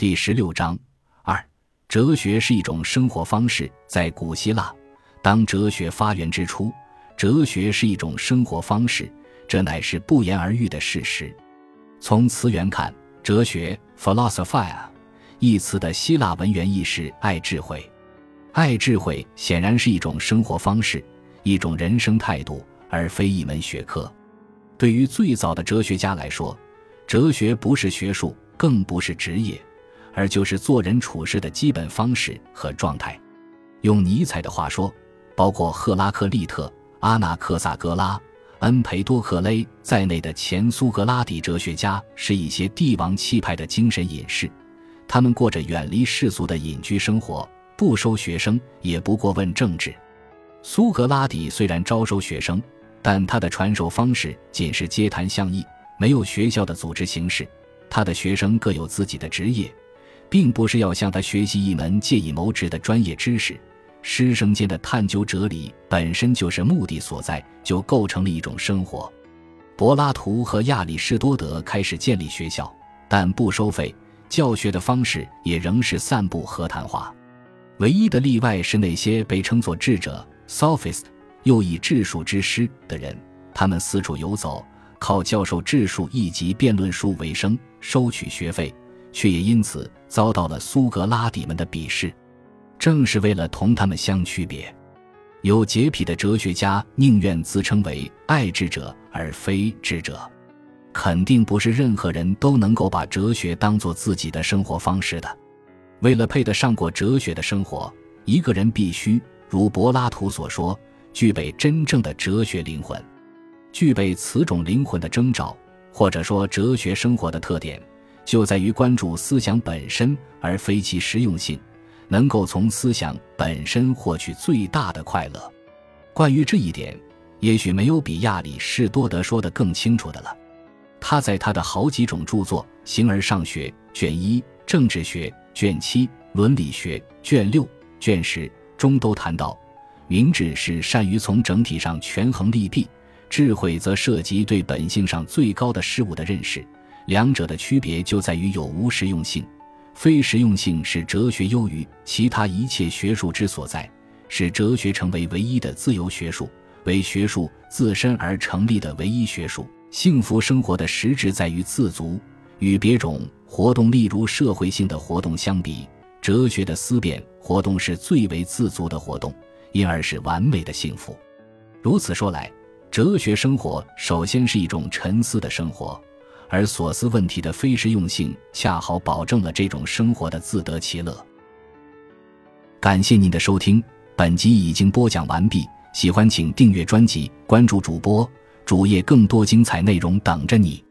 第十六章二，哲学是一种生活方式。在古希腊，当哲学发源之初，哲学是一种生活方式，这乃是不言而喻的事实。从词源看，哲学 （philosophia） 一词的希腊文原意是爱智慧。爱智慧显然是一种生活方式，一种人生态度，而非一门学科。对于最早的哲学家来说，哲学不是学术，更不是职业，而就是做人处事的基本方式和状态。用尼采的话说，包括赫拉克利特、阿纳克萨格拉、恩培多克勒在内的前苏格拉底哲学家是一些帝王气派的精神隐士，他们过着远离世俗的隐居生活。不收学生，也不过问政治。苏格拉底虽然招收学生，但他的传授方式仅是街谈巷议，没有学校的组织形式。他的学生各有自己的职业，并不是要向他学习一门借以谋职的专业知识。师生间的探究哲理本身就是目的所在，就构成了一种生活。柏拉图和亚里士多德开始建立学校，但不收费，教学的方式也仍是散步和谈话。唯一的例外是那些被称作智者 （sophist） 又以智术之师的人，他们四处游走，靠教授智术以及辩论术为生，收取学费，却也因此遭到了苏格拉底们的鄙视。正是为了同他们相区别，有洁癖的哲学家宁愿自称为爱智者而非智者。肯定不是任何人都能够把哲学当做自己的生活方式的。为了配得上过哲学的生活，一个人必须如柏拉图所说，具备真正的哲学灵魂。具备此种灵魂的征兆，或者说哲学生活的特点，就在于关注思想本身，而非其实用性，能够从思想本身获取最大的快乐。关于这一点，也许没有比亚里士多德说的更清楚的了。他在他的好几种著作《形而上学》卷一《政治学》。卷七伦理学，卷六、卷十中都谈到，明智是善于从整体上权衡利弊，智慧则涉及对本性上最高的事物的认识。两者的区别就在于有无实用性。非实用性是哲学优于其他一切学术之所在，使哲学成为唯一的自由学术，为学术自身而成立的唯一学术。幸福生活的实质在于自足。与别种活动，例如社会性的活动相比，哲学的思辨活动是最为自足的活动，因而是完美的幸福。如此说来，哲学生活首先是一种沉思的生活，而所思问题的非实用性恰好保证了这种生活的自得其乐。感谢您的收听，本集已经播讲完毕。喜欢请订阅专辑，关注主播主页，更多精彩内容等着你。